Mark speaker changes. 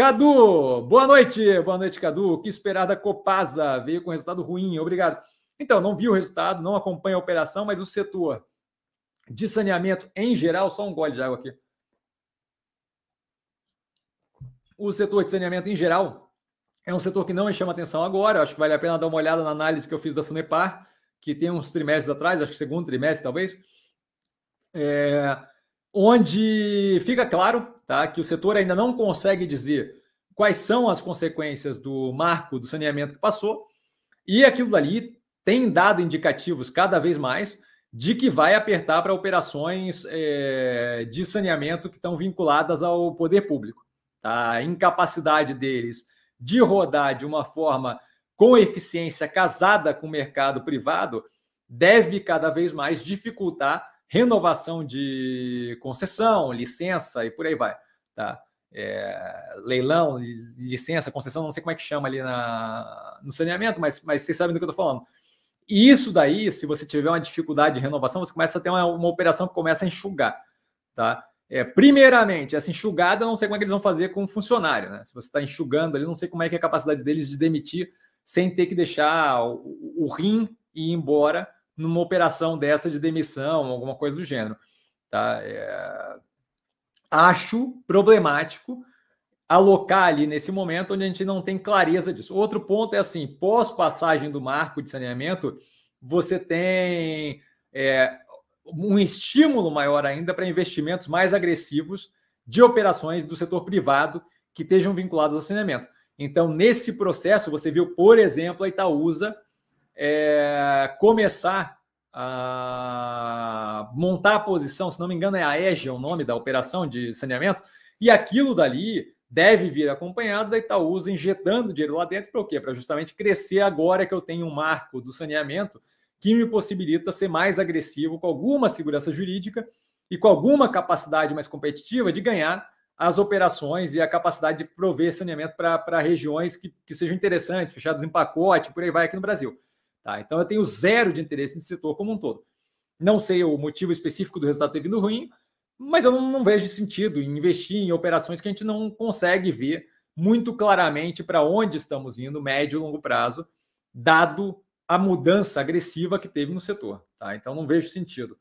Speaker 1: Cadu, boa noite. Boa noite, Cadu. O que esperar da Copasa? Veio com resultado ruim, obrigado. Então, não vi o resultado, não acompanho a operação, mas o setor de saneamento em geral, só um gole de água aqui. O setor de saneamento em geral é um setor que não me chama atenção agora. Acho que vale a pena dar uma olhada na análise que eu fiz da Sanepar, que tem uns trimestres atrás, acho que segundo trimestre talvez, é, onde fica claro tá, que o setor ainda não consegue dizer quais são as consequências do marco do saneamento que passou, e aquilo dali tem dado indicativos cada vez mais de que vai apertar para operações é, de saneamento que estão vinculadas ao poder público. Tá? A incapacidade deles de rodar de uma forma com eficiência casada com o mercado privado deve cada vez mais dificultar renovação de concessão, licença e por aí vai. Tá? É, leilão, licença, concessão, não sei como é que chama ali na, no saneamento, mas, mas vocês sabem do que eu estou falando. E isso daí, se você tiver uma dificuldade de renovação, você começa a ter uma, uma operação que começa a enxugar. Tá? É, primeiramente, essa enxugada, não sei como é que eles vão fazer com o funcionário. Né? Se você está enxugando ali, não sei como é que é a capacidade deles de demitir sem ter que deixar o, o rim ir embora numa operação dessa de demissão, alguma coisa do gênero. Tá? É... Acho problemático alocar ali nesse momento onde a gente não tem clareza disso. Outro ponto é assim: pós passagem do marco de saneamento, você tem é, um estímulo maior ainda para investimentos mais agressivos de operações do setor privado que estejam vinculados ao saneamento. Então, nesse processo, você viu, por exemplo, a Itaúsa é, começar a montar a posição, se não me engano, é a EGE o nome da operação de saneamento, e aquilo dali deve vir acompanhado da Itaúsa injetando dinheiro lá dentro para o quê? Para justamente crescer agora que eu tenho um marco do saneamento que me possibilita ser mais agressivo com alguma segurança jurídica e com alguma capacidade mais competitiva de ganhar as operações e a capacidade de prover saneamento para regiões que, que sejam interessantes, fechadas em pacote, por aí vai aqui no Brasil. Tá? Então eu tenho zero de interesse nesse setor como um todo. Não sei o motivo específico do resultado ter vindo ruim, mas eu não, não, vejo sentido em investir em operações que a gente não consegue ver muito claramente para onde estamos indo, médio e longo prazo, dado a mudança agressiva que teve no setor. Tá? Então não vejo sentido.